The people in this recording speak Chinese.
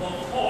往后。